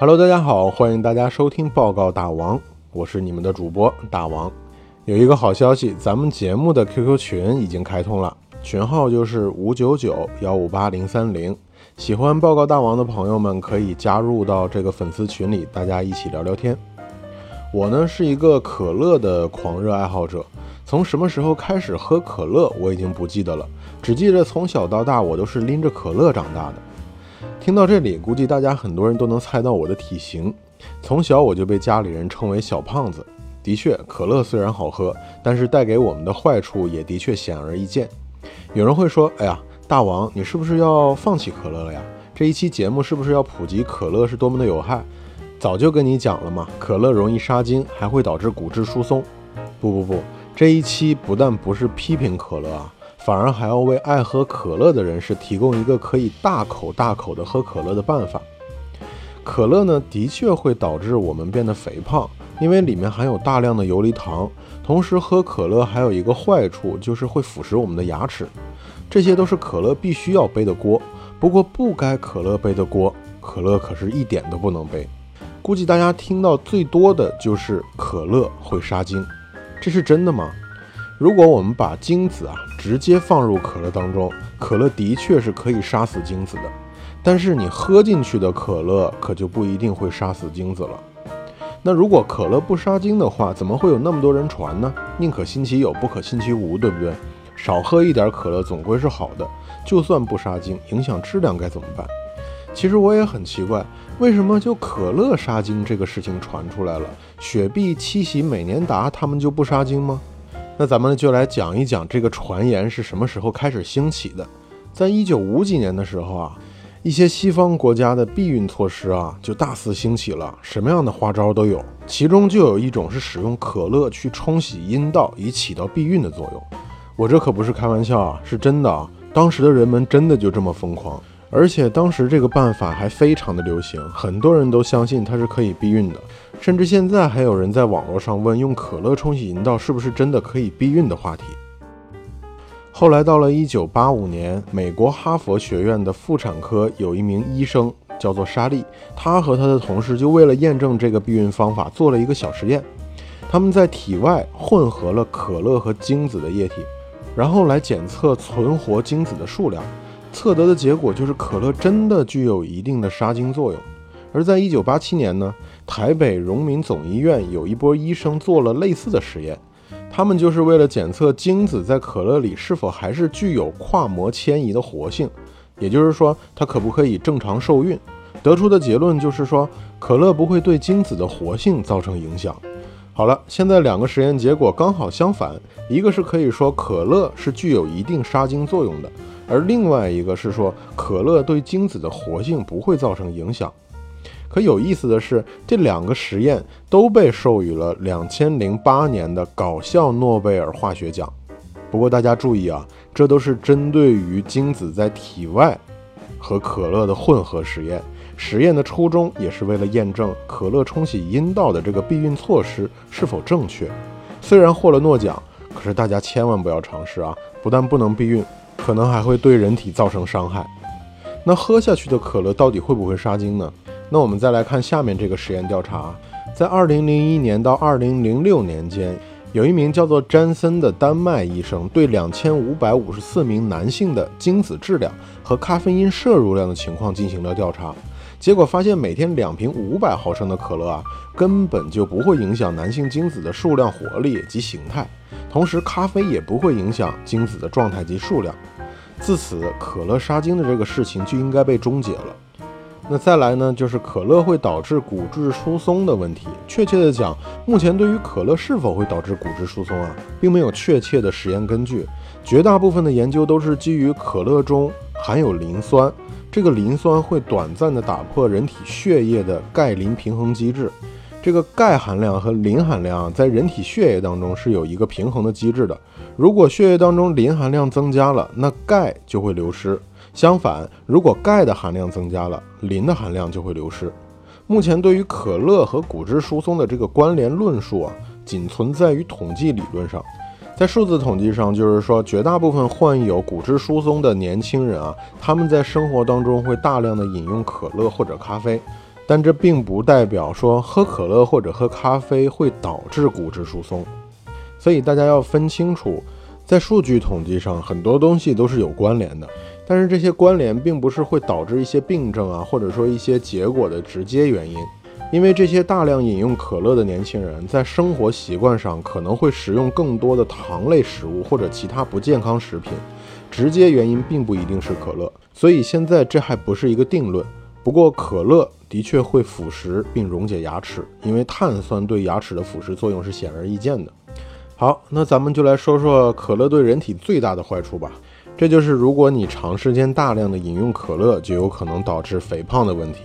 Hello，大家好，欢迎大家收听报告大王，我是你们的主播大王。有一个好消息，咱们节目的 QQ 群已经开通了，群号就是五九九幺五八零三零。喜欢报告大王的朋友们可以加入到这个粉丝群里，大家一起聊聊天。我呢是一个可乐的狂热爱好者，从什么时候开始喝可乐我已经不记得了，只记得从小到大我都是拎着可乐长大的。听到这里，估计大家很多人都能猜到我的体型。从小我就被家里人称为小胖子。的确，可乐虽然好喝，但是带给我们的坏处也的确显而易见。有人会说：“哎呀，大王，你是不是要放弃可乐了呀？这一期节目是不是要普及可乐是多么的有害？”早就跟你讲了嘛，可乐容易杀精，还会导致骨质疏松。不不不，这一期不但不是批评可乐啊。反而还要为爱喝可乐的人士提供一个可以大口大口的喝可乐的办法。可乐呢，的确会导致我们变得肥胖，因为里面含有大量的游离糖。同时，喝可乐还有一个坏处，就是会腐蚀我们的牙齿。这些都是可乐必须要背的锅。不过，不该可乐背的锅，可乐可是一点都不能背。估计大家听到最多的就是可乐会杀精，这是真的吗？如果我们把精子啊直接放入可乐当中，可乐的确是可以杀死精子的。但是你喝进去的可乐可就不一定会杀死精子了。那如果可乐不杀精的话，怎么会有那么多人传呢？宁可信其有，不可信其无，对不对？少喝一点可乐总归是好的。就算不杀精，影响质量该怎么办？其实我也很奇怪，为什么就可乐杀精这个事情传出来了，雪碧、七喜、美年达他们就不杀精吗？那咱们就来讲一讲这个传言是什么时候开始兴起的。在一九五几年的时候啊，一些西方国家的避孕措施啊就大肆兴起了，什么样的花招都有。其中就有一种是使用可乐去冲洗阴道，以起到避孕的作用。我这可不是开玩笑啊，是真的啊。当时的人们真的就这么疯狂。而且当时这个办法还非常的流行，很多人都相信它是可以避孕的，甚至现在还有人在网络上问用可乐冲洗阴道是不是真的可以避孕的话题。后来到了一九八五年，美国哈佛学院的妇产科有一名医生叫做莎莉，他和他的同事就为了验证这个避孕方法做了一个小实验，他们在体外混合了可乐和精子的液体，然后来检测存活精子的数量。测得的结果就是可乐真的具有一定的杀精作用。而在一九八七年呢，台北荣民总医院有一波医生做了类似的实验，他们就是为了检测精子在可乐里是否还是具有跨膜迁移的活性，也就是说它可不可以正常受孕。得出的结论就是说，可乐不会对精子的活性造成影响。好了，现在两个实验结果刚好相反，一个是可以说可乐是具有一定杀精作用的。而另外一个是说，可乐对精子的活性不会造成影响。可有意思的是，这两个实验都被授予了两千零八年的搞笑诺贝尔化学奖。不过大家注意啊，这都是针对于精子在体外和可乐的混合实验。实验的初衷也是为了验证可乐冲洗阴道的这个避孕措施是否正确。虽然获了诺奖，可是大家千万不要尝试啊！不但不能避孕。可能还会对人体造成伤害。那喝下去的可乐到底会不会杀精呢？那我们再来看下面这个实验调查，在2001年到2006年间，有一名叫做詹森的丹麦医生对2554名男性的精子质量和咖啡因摄入量的情况进行了调查，结果发现每天两瓶500毫升的可乐啊，根本就不会影响男性精子的数量、活力及形态，同时咖啡也不会影响精子的状态及数量。自此，可乐杀精的这个事情就应该被终结了。那再来呢，就是可乐会导致骨质疏松的问题。确切的讲，目前对于可乐是否会导致骨质疏松啊，并没有确切的实验根据。绝大部分的研究都是基于可乐中含有磷酸，这个磷酸会短暂的打破人体血液的钙磷平衡机制。这个钙含量和磷含量在人体血液当中是有一个平衡的机制的。如果血液当中磷含量增加了，那钙就会流失；相反，如果钙的含量增加了，磷的含量就会流失。目前对于可乐和骨质疏松的这个关联论述啊，仅存在于统计理论上。在数字统计上，就是说绝大部分患有骨质疏松的年轻人啊，他们在生活当中会大量的饮用可乐或者咖啡。但这并不代表说喝可乐或者喝咖啡会导致骨质疏松。所以大家要分清楚，在数据统计上，很多东西都是有关联的，但是这些关联并不是会导致一些病症啊，或者说一些结果的直接原因。因为这些大量饮用可乐的年轻人，在生活习惯上可能会食用更多的糖类食物或者其他不健康食品，直接原因并不一定是可乐。所以现在这还不是一个定论。不过可乐的确会腐蚀并溶解牙齿，因为碳酸对牙齿的腐蚀作用是显而易见的。好，那咱们就来说说可乐对人体最大的坏处吧。这就是如果你长时间大量的饮用可乐，就有可能导致肥胖的问题。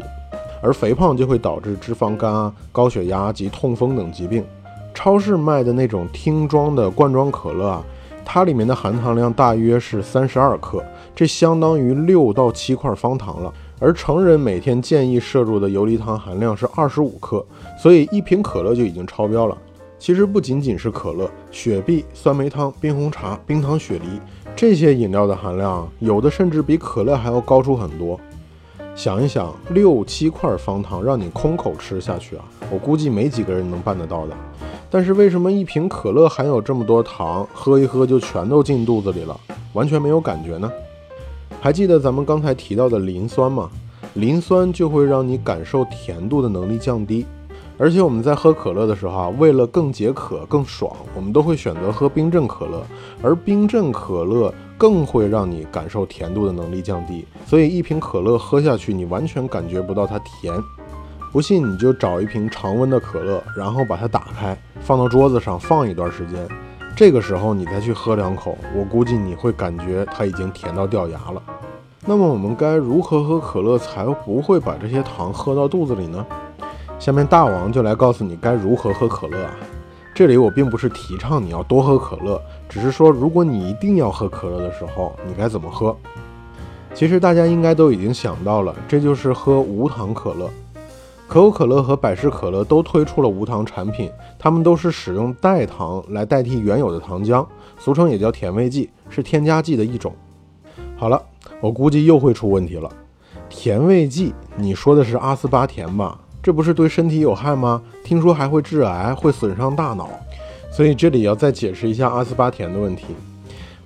而肥胖就会导致脂肪肝啊、高血压及痛风等疾病。超市卖的那种听装的罐装可乐啊，它里面的含糖量大约是三十二克，这相当于六到七块方糖了。而成人每天建议摄入的游离糖含量是二十五克，所以一瓶可乐就已经超标了。其实不仅仅是可乐、雪碧、酸梅汤、冰红茶、冰糖雪梨这些饮料的含量，有的甚至比可乐还要高出很多。想一想，六七块方糖让你空口吃下去啊，我估计没几个人能办得到的。但是为什么一瓶可乐含有这么多糖，喝一喝就全都进肚子里了，完全没有感觉呢？还记得咱们刚才提到的磷酸吗？磷酸就会让你感受甜度的能力降低。而且我们在喝可乐的时候啊，为了更解渴、更爽，我们都会选择喝冰镇可乐，而冰镇可乐更会让你感受甜度的能力降低。所以一瓶可乐喝下去，你完全感觉不到它甜。不信你就找一瓶常温的可乐，然后把它打开，放到桌子上放一段时间，这个时候你再去喝两口，我估计你会感觉它已经甜到掉牙了。那么我们该如何喝可乐才不会把这些糖喝到肚子里呢？下面大王就来告诉你该如何喝可乐啊！这里我并不是提倡你要多喝可乐，只是说如果你一定要喝可乐的时候，你该怎么喝。其实大家应该都已经想到了，这就是喝无糖可乐。可口可乐和百事可乐都推出了无糖产品，它们都是使用代糖来代替原有的糖浆，俗称也叫甜味剂，是添加剂的一种。好了，我估计又会出问题了。甜味剂，你说的是阿斯巴甜吧？这不是对身体有害吗？听说还会致癌，会损伤大脑，所以这里要再解释一下阿斯巴甜的问题。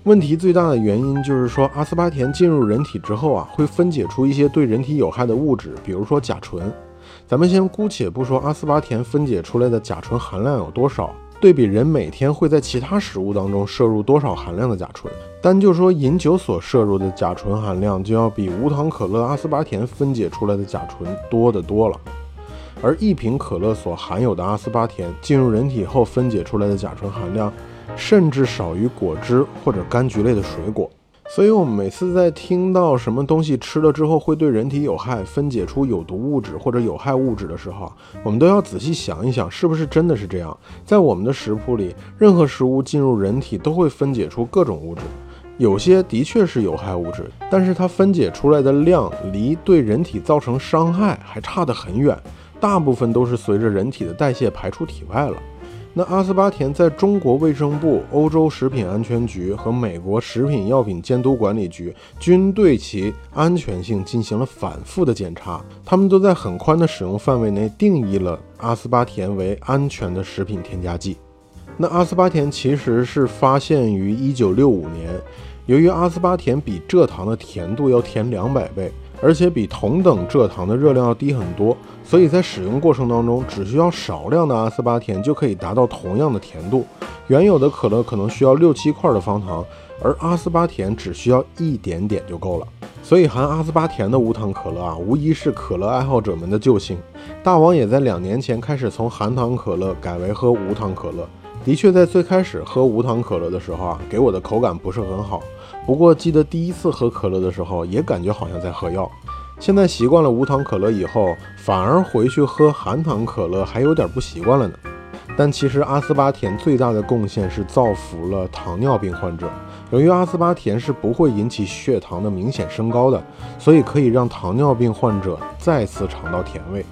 问题最大的原因就是说，阿斯巴甜进入人体之后啊，会分解出一些对人体有害的物质，比如说甲醇。咱们先姑且不说阿斯巴甜分解出来的甲醇含量有多少，对比人每天会在其他食物当中摄入多少含量的甲醇，单就说饮酒所摄入的甲醇含量，就要比无糖可乐阿斯巴甜分解出来的甲醇多得多了。而一瓶可乐所含有的阿斯巴甜进入人体后分解出来的甲醇含量，甚至少于果汁或者柑橘类的水果。所以，我们每次在听到什么东西吃了之后会对人体有害、分解出有毒物质或者有害物质的时候，我们都要仔细想一想，是不是真的是这样？在我们的食谱里，任何食物进入人体都会分解出各种物质，有些的确是有害物质，但是它分解出来的量离对人体造成伤害还差得很远。大部分都是随着人体的代谢排出体外了。那阿斯巴甜在中国卫生部、欧洲食品安全局和美国食品药品监督管理局均对其安全性进行了反复的检查，他们都在很宽的使用范围内定义了阿斯巴甜为安全的食品添加剂。那阿斯巴甜其实是发现于1965年，由于阿斯巴甜比蔗糖的甜度要甜两百倍。而且比同等蔗糖的热量要低很多，所以在使用过程当中，只需要少量的阿斯巴甜就可以达到同样的甜度。原有的可乐可能需要六七块的方糖，而阿斯巴甜只需要一点点就够了。所以含阿斯巴甜的无糖可乐啊，无疑是可乐爱好者们的救星。大王也在两年前开始从含糖可乐改为喝无糖可乐。的确，在最开始喝无糖可乐的时候啊，给我的口感不是很好。不过记得第一次喝可乐的时候，也感觉好像在喝药。现在习惯了无糖可乐以后，反而回去喝含糖可乐还有点不习惯了呢。但其实阿斯巴甜最大的贡献是造福了糖尿病患者。由于阿斯巴甜是不会引起血糖的明显升高的，所以可以让糖尿病患者再次尝到甜味。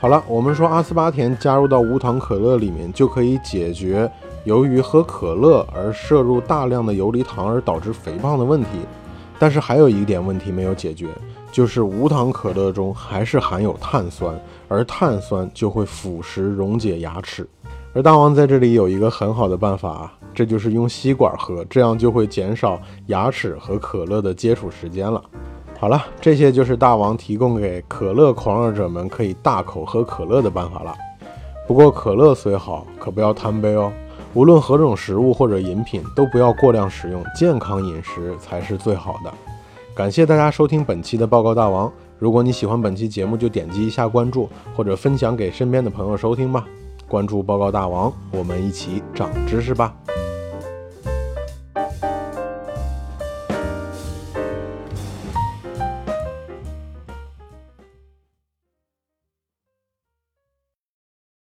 好了，我们说阿斯巴甜加入到无糖可乐里面，就可以解决。由于喝可乐而摄入大量的游离糖而导致肥胖的问题，但是还有一点问题没有解决，就是无糖可乐中还是含有碳酸，而碳酸就会腐蚀溶解牙齿。而大王在这里有一个很好的办法啊，这就是用吸管喝，这样就会减少牙齿和可乐的接触时间了。好了，这些就是大王提供给可乐狂热者们可以大口喝可乐的办法了。不过可乐虽好，可不要贪杯哦。无论何种食物或者饮品，都不要过量食用，健康饮食才是最好的。感谢大家收听本期的报告大王。如果你喜欢本期节目，就点击一下关注，或者分享给身边的朋友收听吧。关注报告大王，我们一起长知识吧。